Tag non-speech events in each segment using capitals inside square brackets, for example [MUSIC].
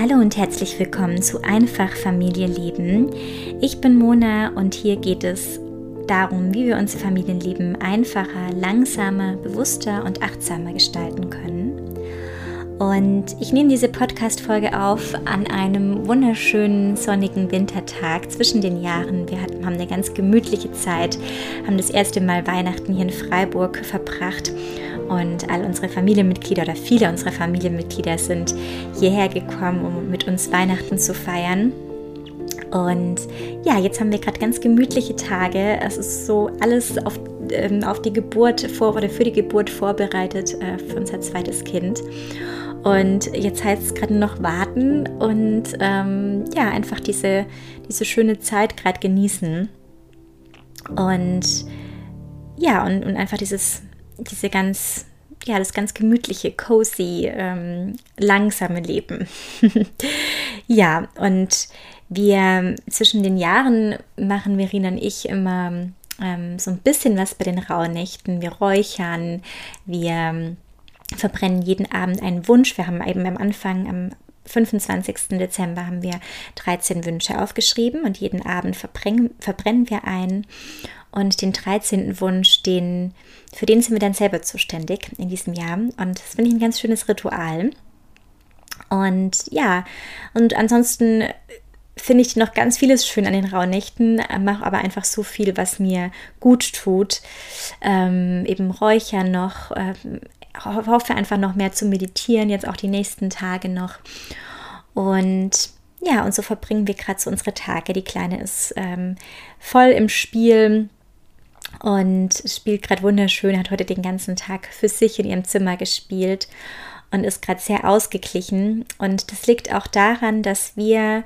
Hallo und herzlich willkommen zu Einfach Familie leben. Ich bin Mona und hier geht es darum, wie wir unser Familienleben einfacher, langsamer, bewusster und achtsamer gestalten können. Und ich nehme diese Podcast-Folge auf an einem wunderschönen sonnigen Wintertag zwischen den Jahren. Wir hatten, haben eine ganz gemütliche Zeit, haben das erste Mal Weihnachten hier in Freiburg verbracht und all unsere Familienmitglieder oder viele unserer Familienmitglieder sind hierher gekommen, um mit uns Weihnachten zu feiern. Und ja, jetzt haben wir gerade ganz gemütliche Tage. Es ist so alles auf, ähm, auf die Geburt vor oder für die Geburt vorbereitet äh, für unser zweites Kind. Und jetzt heißt es gerade noch warten und ähm, ja, einfach diese, diese schöne Zeit gerade genießen. Und ja, und, und einfach dieses diese ganz, ja, das ganz gemütliche, cozy, ähm, langsame Leben. [LAUGHS] ja, und wir zwischen den Jahren machen Verena und ich immer ähm, so ein bisschen was bei den Rauhnächten. Wir räuchern, wir ähm, verbrennen jeden Abend einen Wunsch. Wir haben eben am Anfang, am 25. Dezember haben wir 13 Wünsche aufgeschrieben und jeden Abend verbrennen, verbrennen wir einen. Und den 13. Wunsch, den, für den sind wir dann selber zuständig in diesem Jahr. Und das finde ich ein ganz schönes Ritual. Und ja, und ansonsten finde ich noch ganz vieles schön an den Rauhnächten, mache aber einfach so viel, was mir gut tut. Ähm, eben Räuchern noch, ähm, hoffe einfach noch mehr zu meditieren, jetzt auch die nächsten Tage noch. Und ja, und so verbringen wir gerade so unsere Tage. Die Kleine ist ähm, voll im Spiel und spielt gerade wunderschön, hat heute den ganzen Tag für sich in ihrem Zimmer gespielt und ist gerade sehr ausgeglichen. Und das liegt auch daran, dass wir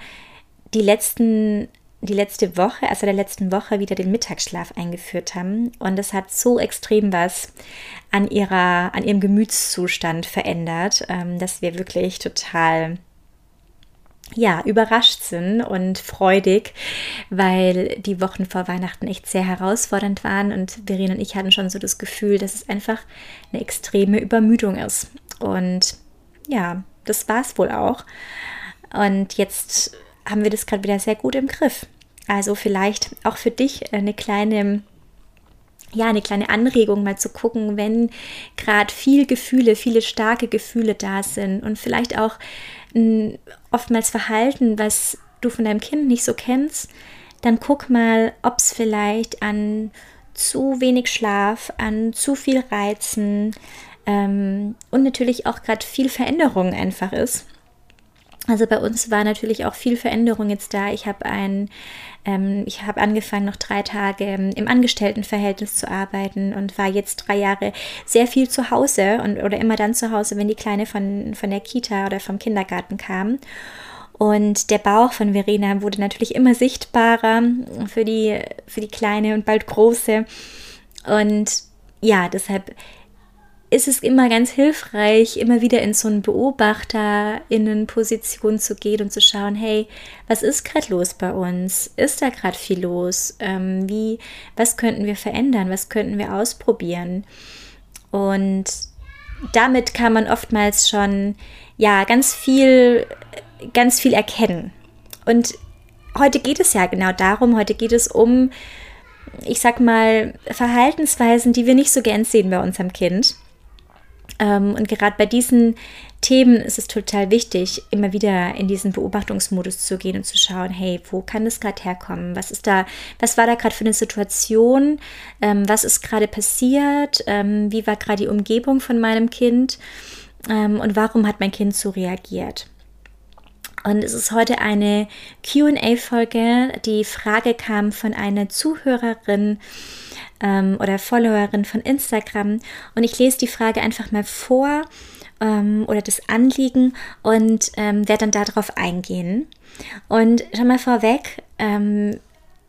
die letzten die letzte Woche, also der letzten Woche, wieder den Mittagsschlaf eingeführt haben. Und das hat so extrem was an, ihrer, an ihrem Gemütszustand verändert, ähm, dass wir wirklich total ja, überrascht sind und freudig, weil die Wochen vor Weihnachten echt sehr herausfordernd waren und Verena und ich hatten schon so das Gefühl, dass es einfach eine extreme Übermüdung ist. Und ja, das war es wohl auch. Und jetzt haben wir das gerade wieder sehr gut im Griff. Also vielleicht auch für dich eine kleine ja, eine kleine Anregung mal zu gucken, wenn gerade viel Gefühle, viele starke Gefühle da sind und vielleicht auch m, oftmals Verhalten, was du von deinem Kind nicht so kennst, dann guck mal, ob es vielleicht an zu wenig Schlaf, an zu viel Reizen ähm, und natürlich auch gerade viel Veränderung einfach ist. Also bei uns war natürlich auch viel Veränderung jetzt da. Ich habe ein, ähm, ich habe angefangen, noch drei Tage ähm, im Angestelltenverhältnis zu arbeiten und war jetzt drei Jahre sehr viel zu Hause und oder immer dann zu Hause, wenn die Kleine von, von der Kita oder vom Kindergarten kam. Und der Bauch von Verena wurde natürlich immer sichtbarer für die, für die Kleine und bald große. Und ja, deshalb ist es immer ganz hilfreich, immer wieder in so eine Beobachterinnenposition zu gehen und zu schauen, hey, was ist gerade los bei uns? Ist da gerade viel los? Ähm, wie, was könnten wir verändern? Was könnten wir ausprobieren? Und damit kann man oftmals schon ja ganz viel, ganz viel erkennen. Und heute geht es ja genau darum. Heute geht es um ich sag mal, Verhaltensweisen, die wir nicht so gern sehen bei unserem Kind. Ähm, und gerade bei diesen Themen ist es total wichtig, immer wieder in diesen Beobachtungsmodus zu gehen und zu schauen, hey, wo kann das gerade herkommen? Was ist da, was war da gerade für eine Situation? Ähm, was ist gerade passiert? Ähm, wie war gerade die Umgebung von meinem Kind? Und warum hat mein Kind so reagiert? Und es ist heute eine QA-Folge. Die Frage kam von einer Zuhörerin, ähm, oder Followerin von Instagram. Und ich lese die Frage einfach mal vor ähm, oder das Anliegen und ähm, werde dann darauf eingehen. Und schon mal vorweg, ähm,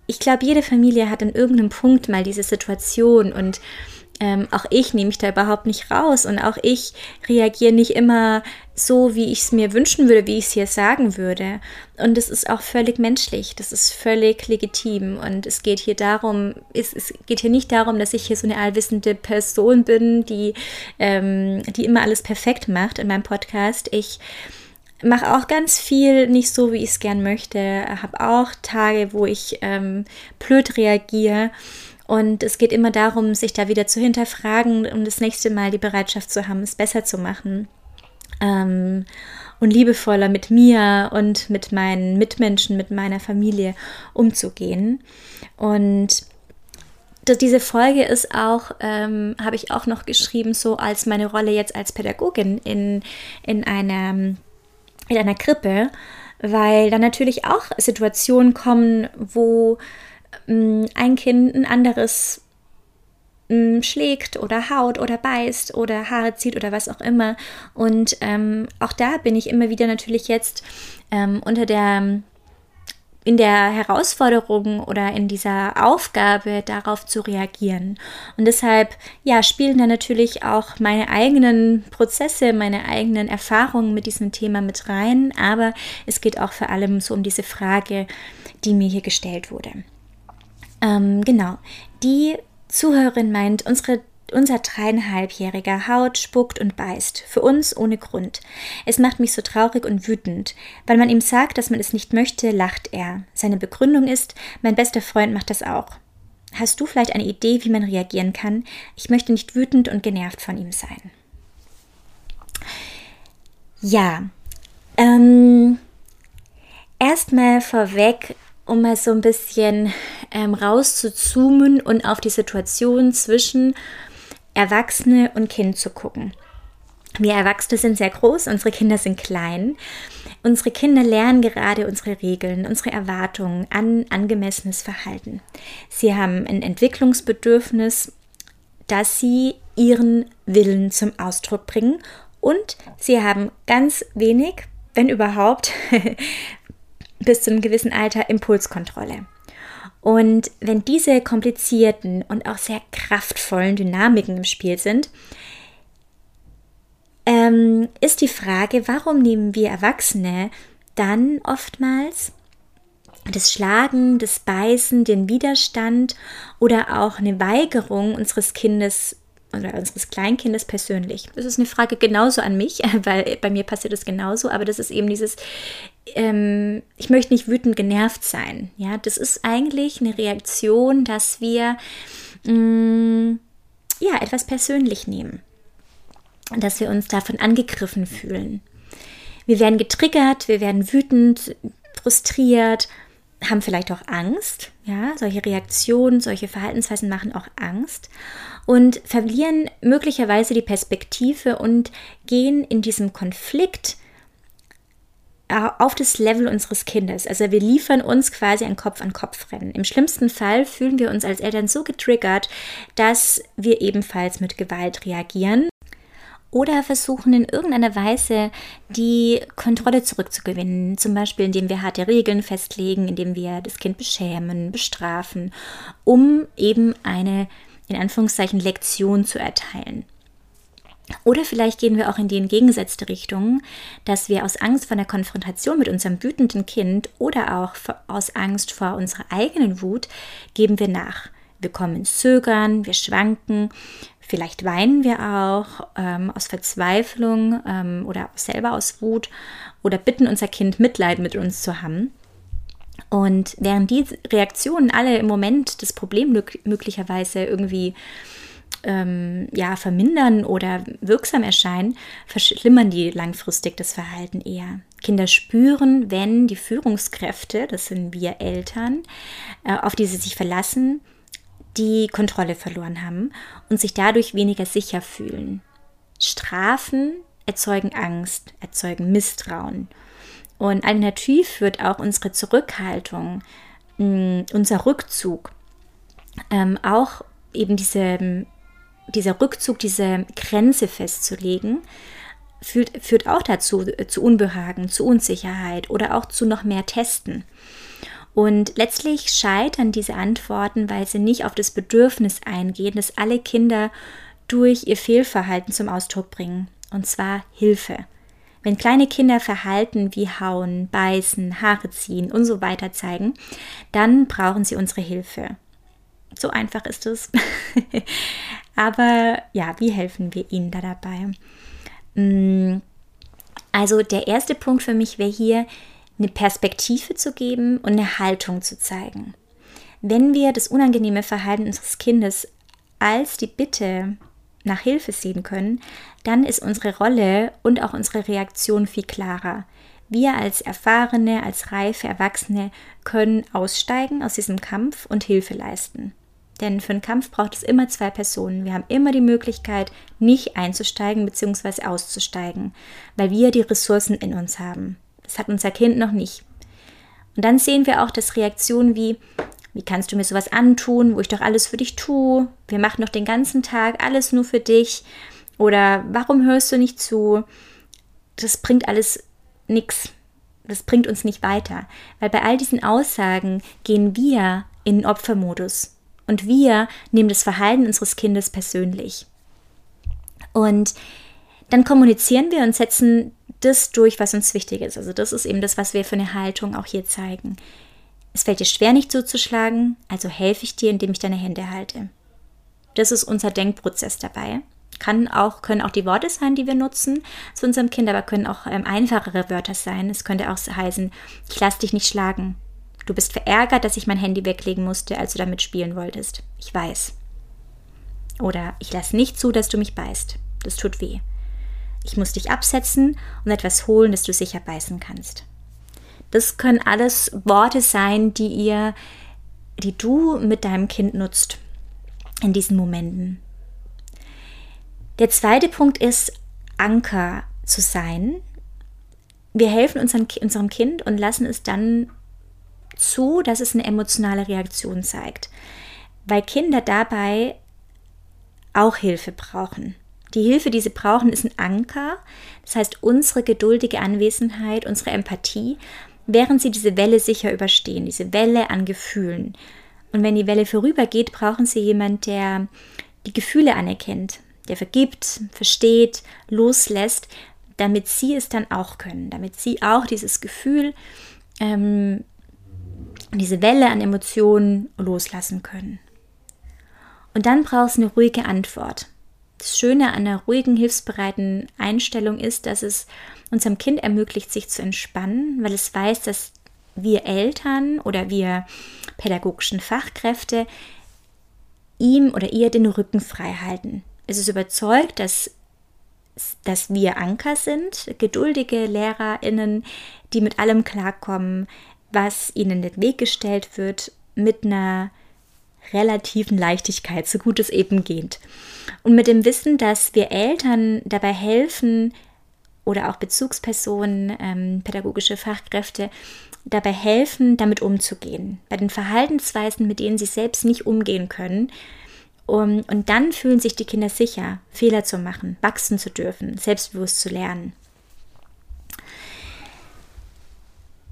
ich glaube, jede Familie hat an irgendeinem Punkt mal diese Situation und ähm, auch ich nehme mich da überhaupt nicht raus und auch ich reagiere nicht immer so, wie ich es mir wünschen würde, wie ich es hier sagen würde. Und es ist auch völlig menschlich, das ist völlig legitim. Und es geht hier darum, es, es geht hier nicht darum, dass ich hier so eine allwissende Person bin, die, ähm, die immer alles perfekt macht in meinem Podcast. Ich mache auch ganz viel nicht so, wie ich es gern möchte. Habe auch Tage, wo ich ähm, blöd reagiere. Und es geht immer darum, sich da wieder zu hinterfragen, um das nächste Mal die Bereitschaft zu haben, es besser zu machen. Ähm, und liebevoller mit mir und mit meinen Mitmenschen, mit meiner Familie umzugehen. Und diese Folge ist auch, ähm, habe ich auch noch geschrieben, so als meine Rolle jetzt als Pädagogin in, in, einer, in einer Krippe, weil dann natürlich auch Situationen kommen, wo ein Kind ein anderes ähm, schlägt oder haut oder beißt oder Haare zieht oder was auch immer. Und ähm, auch da bin ich immer wieder natürlich jetzt ähm, unter der in der Herausforderung oder in dieser Aufgabe darauf zu reagieren. Und deshalb, ja, spielen da natürlich auch meine eigenen Prozesse, meine eigenen Erfahrungen mit diesem Thema mit rein. Aber es geht auch vor allem so um diese Frage, die mir hier gestellt wurde. Ähm, genau. Die Zuhörerin meint, unsere unser dreieinhalbjähriger haut, spuckt und beißt. Für uns ohne Grund. Es macht mich so traurig und wütend. Weil man ihm sagt, dass man es nicht möchte, lacht er. Seine Begründung ist, mein bester Freund macht das auch. Hast du vielleicht eine Idee, wie man reagieren kann? Ich möchte nicht wütend und genervt von ihm sein. Ja. Ähm, Erstmal vorweg, um mal so ein bisschen ähm, rauszuzoomen und auf die Situation zwischen Erwachsene und Kind zu gucken. Wir Erwachsene sind sehr groß, unsere Kinder sind klein. Unsere Kinder lernen gerade unsere Regeln, unsere Erwartungen an angemessenes Verhalten. Sie haben ein Entwicklungsbedürfnis, dass sie ihren Willen zum Ausdruck bringen und sie haben ganz wenig, wenn überhaupt, [LAUGHS] bis zu einem gewissen Alter Impulskontrolle. Und wenn diese komplizierten und auch sehr kraftvollen Dynamiken im Spiel sind, ähm, ist die Frage, warum nehmen wir Erwachsene dann oftmals das Schlagen, das Beißen, den Widerstand oder auch eine Weigerung unseres Kindes oder unseres Kleinkindes persönlich? Das ist eine Frage genauso an mich, [LAUGHS] weil bei mir passiert es genauso, aber das ist eben dieses, ähm, ich möchte nicht wütend genervt sein. Ja, das ist eigentlich eine Reaktion, dass wir mh, mm, ja etwas persönlich nehmen, dass wir uns davon angegriffen fühlen. Wir werden getriggert, wir werden wütend, frustriert, haben vielleicht auch Angst. Ja, solche Reaktionen, solche Verhaltensweisen machen auch Angst und verlieren möglicherweise die Perspektive und gehen in diesem Konflikt auf das Level unseres Kindes. Also wir liefern uns quasi ein Kopf-an-Kopf-Rennen. Im schlimmsten Fall fühlen wir uns als Eltern so getriggert, dass wir ebenfalls mit Gewalt reagieren oder versuchen in irgendeiner Weise die Kontrolle zurückzugewinnen, zum Beispiel indem wir harte Regeln festlegen, indem wir das Kind beschämen, bestrafen, um eben eine in Anführungszeichen Lektion zu erteilen. Oder vielleicht gehen wir auch in die entgegengesetzte Richtung, dass wir aus Angst vor der Konfrontation mit unserem wütenden Kind oder auch aus Angst vor unserer eigenen Wut geben wir nach. Wir kommen ins Zögern, wir schwanken, vielleicht weinen wir auch ähm, aus Verzweiflung ähm, oder selber aus Wut oder bitten unser Kind Mitleid mit uns zu haben. Und während die Reaktionen alle im Moment das Problem möglicherweise irgendwie ähm, ja, vermindern oder wirksam erscheinen, verschlimmern die langfristig das Verhalten eher. Kinder spüren, wenn die Führungskräfte, das sind wir Eltern, äh, auf die sie sich verlassen, die Kontrolle verloren haben und sich dadurch weniger sicher fühlen. Strafen erzeugen Angst, erzeugen Misstrauen. Und alternativ wird auch unsere Zurückhaltung, mh, unser Rückzug, ähm, auch eben diese dieser Rückzug, diese Grenze festzulegen, führt, führt auch dazu, äh, zu Unbehagen, zu Unsicherheit oder auch zu noch mehr Testen. Und letztlich scheitern diese Antworten, weil sie nicht auf das Bedürfnis eingehen, das alle Kinder durch ihr Fehlverhalten zum Ausdruck bringen, und zwar Hilfe. Wenn kleine Kinder Verhalten wie Hauen, Beißen, Haare ziehen und so weiter zeigen, dann brauchen sie unsere Hilfe. So einfach ist es. [LAUGHS] Aber ja, wie helfen wir ihnen da dabei? Mm, Also der erste Punkt für mich wäre hier, eine Perspektive zu geben und eine Haltung zu zeigen. Wenn wir das unangenehme Verhalten unseres Kindes als die Bitte nach Hilfe sehen können, dann ist unsere Rolle und auch unsere Reaktion viel klarer. Wir als erfahrene, als reife Erwachsene können aussteigen aus diesem Kampf und Hilfe leisten. Denn für einen Kampf braucht es immer zwei Personen. Wir haben immer die Möglichkeit, nicht einzusteigen bzw. auszusteigen, weil wir die Ressourcen in uns haben. Das hat unser Kind noch nicht. Und dann sehen wir auch, dass Reaktionen wie, wie kannst du mir sowas antun, wo ich doch alles für dich tue, wir machen doch den ganzen Tag alles nur für dich oder warum hörst du nicht zu, das bringt alles nichts. Das bringt uns nicht weiter, weil bei all diesen Aussagen gehen wir in den Opfermodus und wir nehmen das Verhalten unseres Kindes persönlich. Und dann kommunizieren wir und setzen das durch, was uns wichtig ist. Also das ist eben das, was wir für eine Haltung auch hier zeigen. Es fällt dir schwer, nicht zuzuschlagen, also helfe ich dir, indem ich deine Hände halte. Das ist unser Denkprozess dabei. Kann auch, können auch die Worte sein, die wir nutzen zu unserem Kind, aber können auch ähm, einfachere Wörter sein. Es könnte auch heißen, ich lasse dich nicht schlagen. Du bist verärgert, dass ich mein Handy weglegen musste, als du damit spielen wolltest. Ich weiß. Oder ich lasse nicht zu, dass du mich beißt. Das tut weh. Ich muss dich absetzen und etwas holen, das du sicher beißen kannst. Das können alles Worte sein, die ihr, die du mit deinem Kind nutzt in diesen Momenten. Der zweite Punkt ist, Anker zu sein. Wir helfen unserem, unserem Kind und lassen es dann zu, dass es eine emotionale Reaktion zeigt, weil Kinder dabei auch Hilfe brauchen. Die Hilfe, die sie brauchen, ist ein Anker, das heißt unsere geduldige Anwesenheit, unsere Empathie, während sie diese Welle sicher überstehen, diese Welle an Gefühlen. Und wenn die Welle vorübergeht, brauchen sie jemanden, der die Gefühle anerkennt, der vergibt, versteht, loslässt, damit sie es dann auch können, damit sie auch dieses Gefühl, ähm, diese Welle an Emotionen loslassen können. Und dann brauchst du eine ruhige Antwort. Das Schöne an einer ruhigen, hilfsbereiten Einstellung ist, dass es unserem Kind ermöglicht, sich zu entspannen, weil es weiß, dass wir Eltern oder wir pädagogischen Fachkräfte ihm oder ihr den Rücken frei halten. Es ist überzeugt, dass, dass wir Anker sind, geduldige LehrerInnen, die mit allem klarkommen, was ihnen in den Weg gestellt wird, mit einer relativen Leichtigkeit, so gut es eben geht. Und mit dem Wissen, dass wir Eltern dabei helfen oder auch Bezugspersonen, ähm, pädagogische Fachkräfte, dabei helfen, damit umzugehen. Bei den Verhaltensweisen, mit denen sie selbst nicht umgehen können. Um, und dann fühlen sich die Kinder sicher, Fehler zu machen, wachsen zu dürfen, selbstbewusst zu lernen.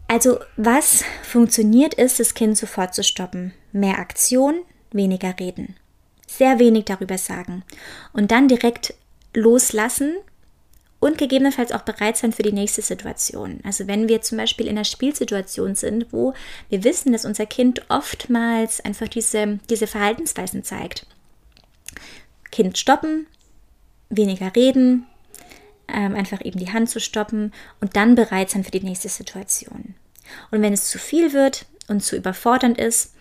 Also was funktioniert ist, das Kind sofort zu stoppen. Mehr Aktion, weniger reden. Sehr wenig darüber sagen. Und dann direkt loslassen und gegebenenfalls auch bereit sein für die nächste Situation. Also wenn wir zum Beispiel in einer Spielsituation sind, wo wir wissen, dass unser Kind oftmals einfach diese, diese Verhaltensweisen zeigt. Kind stoppen, weniger reden, ähm, einfach eben die Hand zu stoppen und dann bereit sein für die nächste Situation. Und wenn es zu viel wird und zu überfordernd ist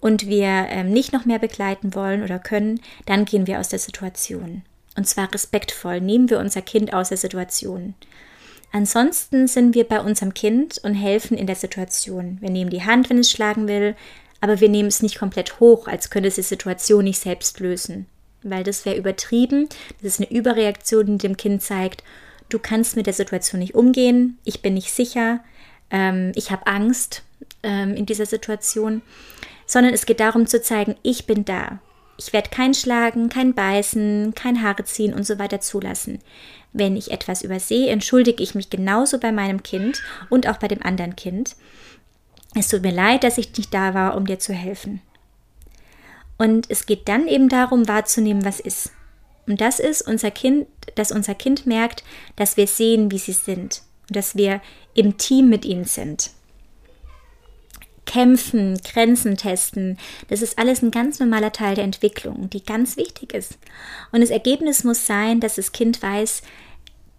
und wir ähm, nicht noch mehr begleiten wollen oder können, dann gehen wir aus der Situation. Und zwar respektvoll nehmen wir unser Kind aus der Situation. Ansonsten sind wir bei unserem Kind und helfen in der Situation. Wir nehmen die Hand, wenn es schlagen will, aber wir nehmen es nicht komplett hoch, als könnte es die Situation nicht selbst lösen. Weil das wäre übertrieben. Das ist eine Überreaktion, die dem Kind zeigt, du kannst mit der Situation nicht umgehen, ich bin nicht sicher, ähm, ich habe Angst ähm, in dieser Situation, sondern es geht darum zu zeigen, ich bin da. Ich werde kein Schlagen, kein Beißen, kein Haare ziehen und so weiter zulassen. Wenn ich etwas übersehe, entschuldige ich mich genauso bei meinem Kind und auch bei dem anderen Kind. Es tut mir leid, dass ich nicht da war, um dir zu helfen. Und es geht dann eben darum, wahrzunehmen, was ist. Und das ist unser Kind, dass unser Kind merkt, dass wir sehen, wie sie sind und dass wir im Team mit ihnen sind. Kämpfen, Grenzen testen, das ist alles ein ganz normaler Teil der Entwicklung, die ganz wichtig ist. Und das Ergebnis muss sein, dass das Kind weiß,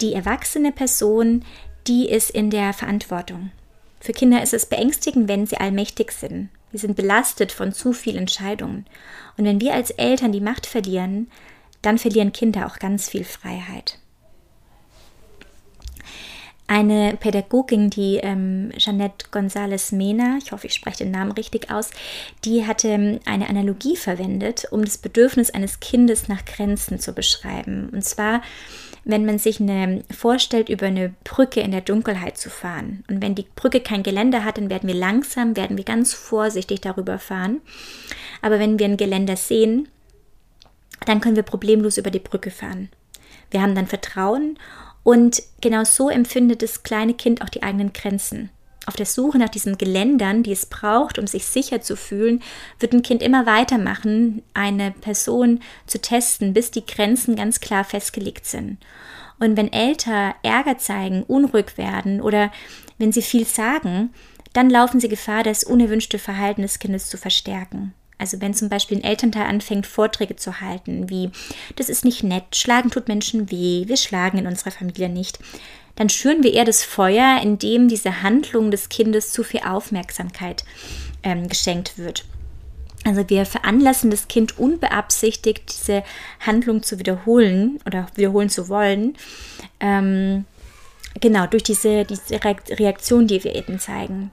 Die erwachsene Person, die ist in der Verantwortung. Für Kinder ist es beängstigend, wenn sie allmächtig sind. Wir sind belastet von zu vielen Entscheidungen. Und wenn wir als Eltern die Macht verlieren, dann verlieren Kinder auch ganz viel Freiheit. Eine Pädagogin, die ähm, Jeanette González Mena, ich hoffe, ich spreche den Namen richtig aus, die hatte ähm, eine Analogie verwendet, um das Bedürfnis eines Kindes nach Grenzen zu beschreiben. Und zwar, wenn man sich eine, vorstellt, über eine Brücke in der Dunkelheit zu fahren. Und wenn die Brücke kein Geländer hat, dann werden wir langsam, werden wir ganz vorsichtig darüber fahren. Aber wenn wir ein Geländer sehen, dann können wir problemlos über die Brücke fahren. Wir haben dann Vertrauen und genau so empfindet das kleine Kind auch die eigenen Grenzen. Auf der Suche nach diesen Geländern, die es braucht, um sich sicher zu fühlen, wird ein Kind immer weitermachen, eine Person zu testen, bis die Grenzen ganz klar festgelegt sind. Und wenn Eltern Ärger zeigen, unruhig werden oder wenn sie viel sagen, dann laufen sie Gefahr, das unerwünschte Verhalten des Kindes zu verstärken. Also wenn zum Beispiel ein Elternteil anfängt, Vorträge zu halten, wie das ist nicht nett, schlagen tut Menschen weh, wir schlagen in unserer Familie nicht, dann schüren wir eher das Feuer, indem diese Handlung des Kindes zu viel Aufmerksamkeit ähm, geschenkt wird. Also wir veranlassen das Kind unbeabsichtigt, diese Handlung zu wiederholen oder wiederholen zu wollen. Ähm, genau, durch diese, diese Reaktion, die wir eben zeigen.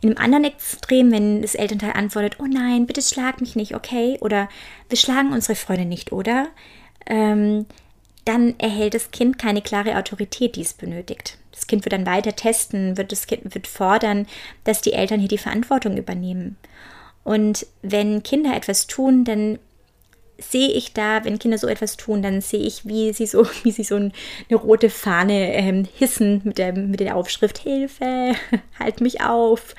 In einem anderen Extrem, wenn das Elternteil antwortet, oh nein, bitte schlag mich nicht, okay? Oder wir schlagen unsere Freunde nicht, oder? Ähm, dann erhält das Kind keine klare Autorität, die es benötigt. Das Kind wird dann weiter testen, wird das Kind wird fordern, dass die Eltern hier die Verantwortung übernehmen. Und wenn Kinder etwas tun, dann sehe ich da, wenn Kinder so etwas tun, dann sehe ich, wie sie so, [LAUGHS] wie sie so eine rote Fahne ähm, hissen mit der, mit der Aufschrift Hilfe, [LAUGHS] halt mich auf.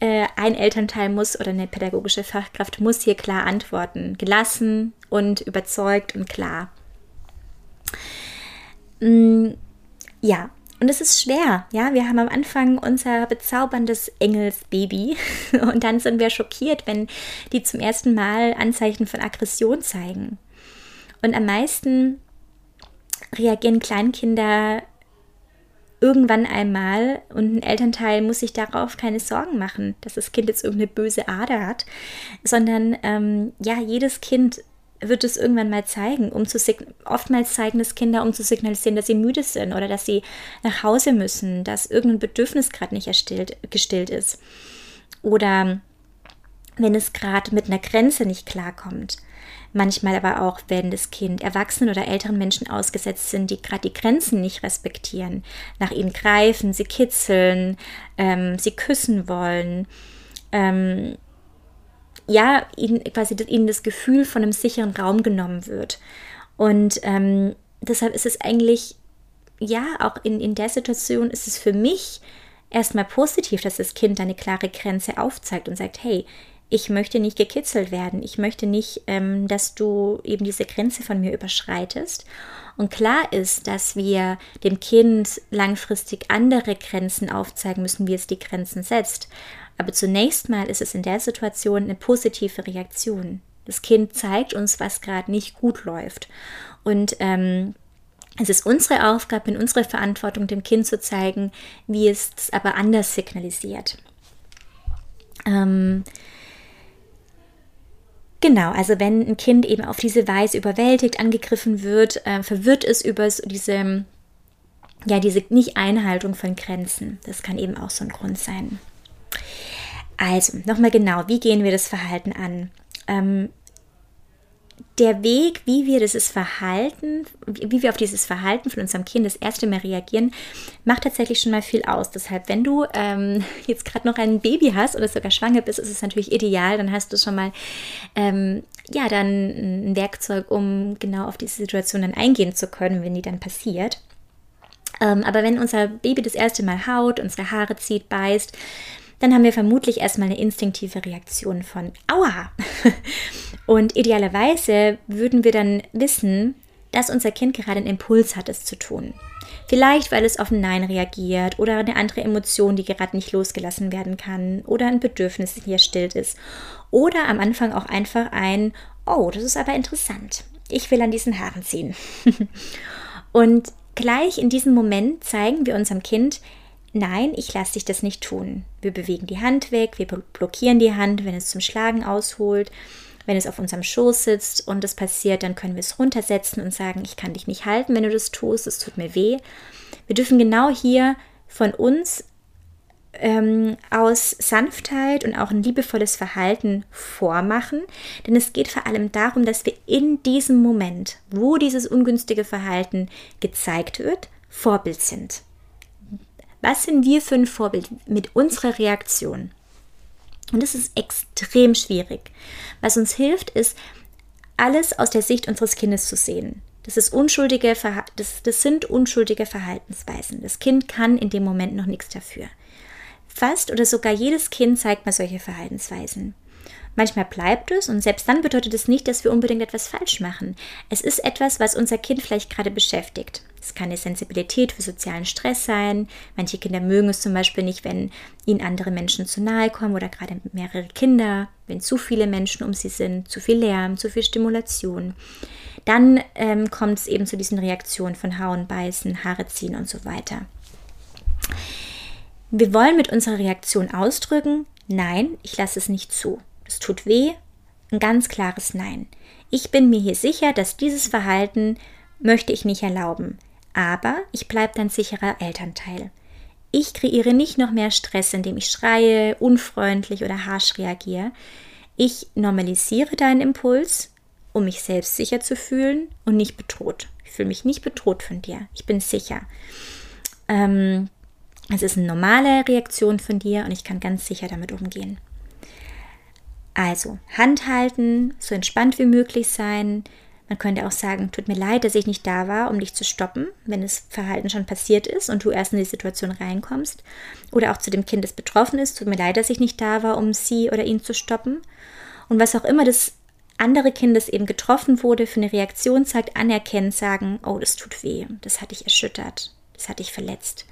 Äh, ein Elternteil muss oder eine pädagogische Fachkraft muss hier klar antworten. Gelassen und überzeugt und klar. Mm, ja, und es ist schwer, ja. Wir haben am Anfang unser bezauberndes Engelsbaby [LAUGHS] und dann sind wir schockiert, wenn die zum ersten Mal Anzeichen von Aggression zeigen. Und am meisten reagieren Kleinkinder irgendwann einmal und ein Elternteil muss sich darauf keine Sorgen machen, dass das Kind jetzt irgendeine böse Ader hat, sondern ähm, ja, jedes Kind wird es irgendwann mal zeigen, um zu oftmals zeigen das Kinder, um zu signalisieren, dass sie müde sind oder dass sie nach Hause müssen, dass irgendein Bedürfnis gerade nicht erstillt, gestillt ist. Oder wenn es gerade mit einer Grenze nicht klarkommt. Manchmal aber auch, wenn das Kind Erwachsenen oder älteren Menschen ausgesetzt sind, die gerade die Grenzen nicht respektieren, nach ihnen greifen, sie kitzeln, ähm, sie küssen wollen. Ähm, ja, ihnen quasi ihnen das Gefühl von einem sicheren Raum genommen wird. Und ähm, deshalb ist es eigentlich, ja, auch in, in der Situation ist es für mich erstmal positiv, dass das Kind eine klare Grenze aufzeigt und sagt, hey, ich möchte nicht gekitzelt werden, ich möchte nicht, ähm, dass du eben diese Grenze von mir überschreitest. Und klar ist, dass wir dem Kind langfristig andere Grenzen aufzeigen müssen, wie es die Grenzen setzt. Aber zunächst mal ist es in der Situation eine positive Reaktion. Das Kind zeigt uns, was gerade nicht gut läuft. Und ähm, es ist unsere Aufgabe, in unserer Verantwortung, dem Kind zu zeigen, wie es es aber anders signalisiert. Ähm, Genau, also wenn ein Kind eben auf diese Weise überwältigt, angegriffen wird, äh, verwirrt es über diese, ja, diese Nicht-Einhaltung von Grenzen. Das kann eben auch so ein Grund sein. Also, nochmal genau, wie gehen wir das Verhalten an? Ähm, der Weg, wie wir dieses Verhalten, wie wir auf dieses Verhalten von unserem Kind das erste Mal reagieren, macht tatsächlich schon mal viel aus. Deshalb, wenn du ähm, [LAUGHS] jetzt gerade noch ein Baby hast oder sogar schwanger bist, ist es natürlich ideal. Dann hast du schon mal ähm, ja dann ein Werkzeug, um genau auf diese Situation dann eingehen zu können, wenn die dann passiert. Ähm, aber wenn unser Baby das erste Mal haut, unsere Haare zieht, beißt, dann haben wir vermutlich erstmal eine instinktive Reaktion von Aua. [LAUGHS] Und idealerweise würden wir dann wissen, dass unser Kind gerade einen Impuls hat, es zu tun. Vielleicht, weil es auf ein Nein reagiert oder eine andere Emotion, die gerade nicht losgelassen werden kann oder ein Bedürfnis, das hier stillt ist. Oder am Anfang auch einfach ein, oh, das ist aber interessant. Ich will an diesen Haaren ziehen. [LAUGHS] Und gleich in diesem Moment zeigen wir unserem Kind, nein, ich lasse dich das nicht tun. Wir bewegen die Hand weg, wir blockieren die Hand, wenn es zum Schlagen ausholt. Wenn es auf unserem Schoß sitzt und es passiert, dann können wir es runtersetzen und sagen, ich kann dich nicht halten, wenn du das tust, es tut mir weh. Wir dürfen genau hier von uns ähm, aus Sanftheit und auch ein liebevolles Verhalten vormachen. Denn es geht vor allem darum, dass wir in diesem Moment, wo dieses ungünstige Verhalten gezeigt wird, Vorbild sind. Was sind wir für ein Vorbild mit unserer Reaktion? Und das ist extrem schwierig. Was uns hilft, ist, alles aus der Sicht unseres Kindes zu sehen. Das, ist unschuldige das, das sind unschuldige Verhaltensweisen. Das Kind kann in dem Moment noch nichts dafür. Fast oder sogar jedes Kind zeigt mal solche Verhaltensweisen. Manchmal bleibt es und selbst dann bedeutet es nicht, dass wir unbedingt etwas falsch machen. Es ist etwas, was unser Kind vielleicht gerade beschäftigt. Es kann eine Sensibilität für sozialen Stress sein. Manche Kinder mögen es zum Beispiel nicht, wenn ihnen andere Menschen zu nahe kommen oder gerade mehrere Kinder, wenn zu viele Menschen um sie sind, zu viel Lärm, zu viel Stimulation. Dann ähm, kommt es eben zu diesen Reaktionen von Hauen, Beißen, Haare ziehen und so weiter. Wir wollen mit unserer Reaktion ausdrücken, nein, ich lasse es nicht zu. Es tut weh, ein ganz klares Nein. Ich bin mir hier sicher, dass dieses Verhalten möchte ich nicht erlauben. Aber ich bleibe dein sicherer Elternteil. Ich kreiere nicht noch mehr Stress, indem ich schreie, unfreundlich oder harsch reagiere. Ich normalisiere deinen Impuls, um mich selbst sicher zu fühlen und nicht bedroht. Ich fühle mich nicht bedroht von dir. Ich bin sicher. Ähm, es ist eine normale Reaktion von dir und ich kann ganz sicher damit umgehen. Also, Hand halten, so entspannt wie möglich sein. Man könnte auch sagen, tut mir leid, dass ich nicht da war, um dich zu stoppen, wenn das Verhalten schon passiert ist und du erst in die Situation reinkommst. Oder auch zu dem Kind, das betroffen ist, tut mir leid, dass ich nicht da war, um sie oder ihn zu stoppen. Und was auch immer das andere Kind, das eben getroffen wurde, für eine Reaktion zeigt, anerkennen, sagen, oh, das tut weh, das hat dich erschüttert, das hat dich verletzt.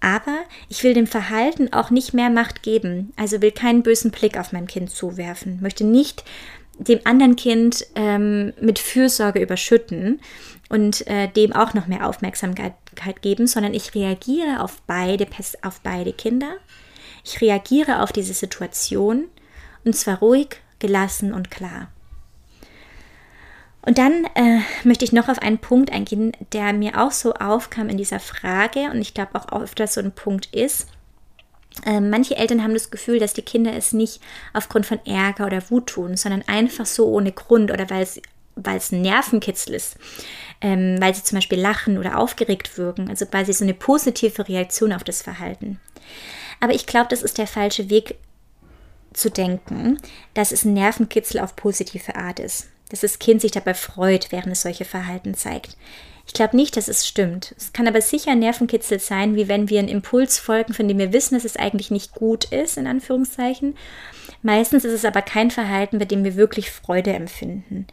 Aber ich will dem Verhalten auch nicht mehr Macht geben. Also will keinen bösen Blick auf mein Kind zuwerfen. Möchte nicht dem anderen Kind ähm, mit Fürsorge überschütten und äh, dem auch noch mehr Aufmerksamkeit geben, sondern ich reagiere auf beide, auf beide Kinder. Ich reagiere auf diese Situation und zwar ruhig, gelassen und klar. Und dann äh, möchte ich noch auf einen Punkt eingehen, der mir auch so aufkam in dieser Frage und ich glaube auch öfters so ein Punkt ist. Äh, manche Eltern haben das Gefühl, dass die Kinder es nicht aufgrund von Ärger oder Wut tun, sondern einfach so ohne Grund oder weil es, weil es ein Nervenkitzel ist, ähm, weil sie zum Beispiel lachen oder aufgeregt wirken, also quasi so eine positive Reaktion auf das Verhalten. Aber ich glaube, das ist der falsche Weg zu denken, dass es ein Nervenkitzel auf positive Art ist dass das Kind sich dabei freut, während es solche Verhalten zeigt. Ich glaube nicht, dass es stimmt. Es kann aber sicher ein Nervenkitzel sein, wie wenn wir einen Impuls folgen, von dem wir wissen, dass es eigentlich nicht gut ist, in Anführungszeichen. Meistens ist es aber kein Verhalten, bei dem wir wirklich Freude empfinden.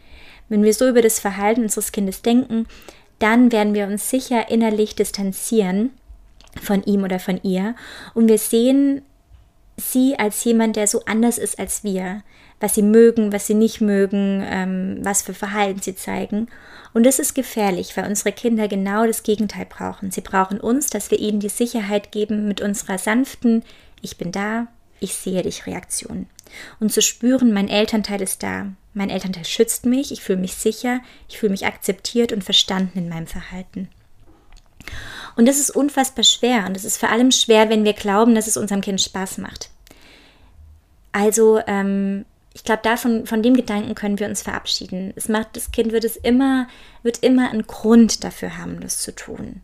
Wenn wir so über das Verhalten unseres Kindes denken, dann werden wir uns sicher innerlich distanzieren von ihm oder von ihr und wir sehen sie als jemand, der so anders ist als wir, was sie mögen, was sie nicht mögen, ähm, was für Verhalten sie zeigen. Und das ist gefährlich, weil unsere Kinder genau das Gegenteil brauchen. Sie brauchen uns, dass wir ihnen die Sicherheit geben mit unserer sanften Ich bin da, ich sehe dich Reaktion. Und zu spüren, mein Elternteil ist da. Mein Elternteil schützt mich, ich fühle mich sicher, ich fühle mich akzeptiert und verstanden in meinem Verhalten. Und das ist unfassbar schwer und es ist vor allem schwer, wenn wir glauben, dass es unserem Kind Spaß macht. Also ähm, ich glaube, davon von dem Gedanken können wir uns verabschieden. Es macht das Kind wird es immer wird immer einen Grund dafür haben, das zu tun.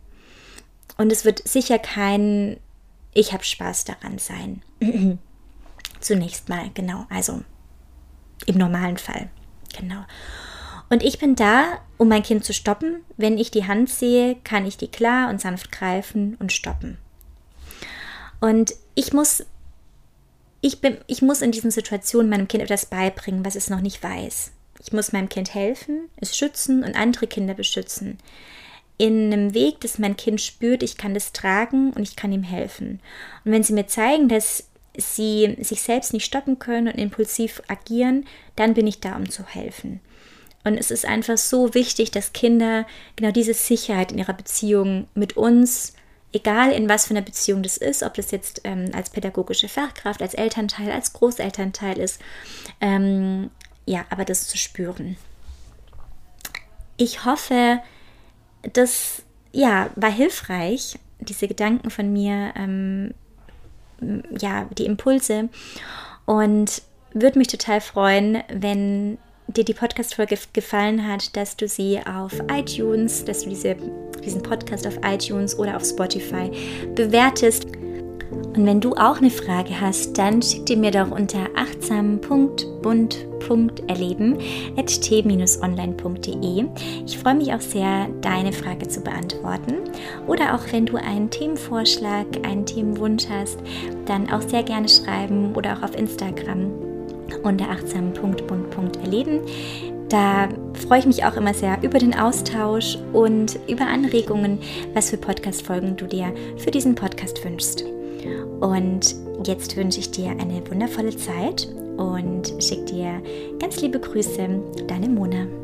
Und es wird sicher kein ich habe Spaß daran sein. [CLEARS THROAT] Zunächst mal, genau. Also im normalen Fall. Genau. Und ich bin da, um mein Kind zu stoppen. Wenn ich die Hand sehe, kann ich die klar und sanft greifen und stoppen. Und ich muss ich, bin, ich muss in diesen Situationen meinem Kind etwas beibringen, was es noch nicht weiß. Ich muss meinem Kind helfen, es schützen und andere Kinder beschützen. In einem Weg, dass mein Kind spürt, ich kann das tragen und ich kann ihm helfen. Und wenn sie mir zeigen, dass sie sich selbst nicht stoppen können und impulsiv agieren, dann bin ich da, um zu helfen. Und es ist einfach so wichtig, dass Kinder genau diese Sicherheit in ihrer Beziehung mit uns, egal in was für einer Beziehung das ist, ob das jetzt ähm, als pädagogische Fachkraft, als Elternteil, als Großelternteil ist, ähm, ja, aber das zu spüren. Ich hoffe, das ja, war hilfreich, diese Gedanken von mir, ähm, ja, die Impulse. Und würde mich total freuen, wenn dir die Podcast-Folge gefallen hat, dass du sie auf iTunes, dass du diese, diesen Podcast auf iTunes oder auf Spotify bewertest. Und wenn du auch eine Frage hast, dann schick dir mir doch unter achtsam.bund.erleben.t-online.de. Ich freue mich auch sehr, deine Frage zu beantworten. Oder auch wenn du einen Themenvorschlag, einen Themenwunsch hast, dann auch sehr gerne schreiben oder auch auf Instagram unter achtsam.bund.erleben. Da freue ich mich auch immer sehr über den Austausch und über Anregungen, was für Podcast-Folgen du dir für diesen Podcast wünschst. Und jetzt wünsche ich dir eine wundervolle Zeit und schicke dir ganz liebe Grüße, deine Mona.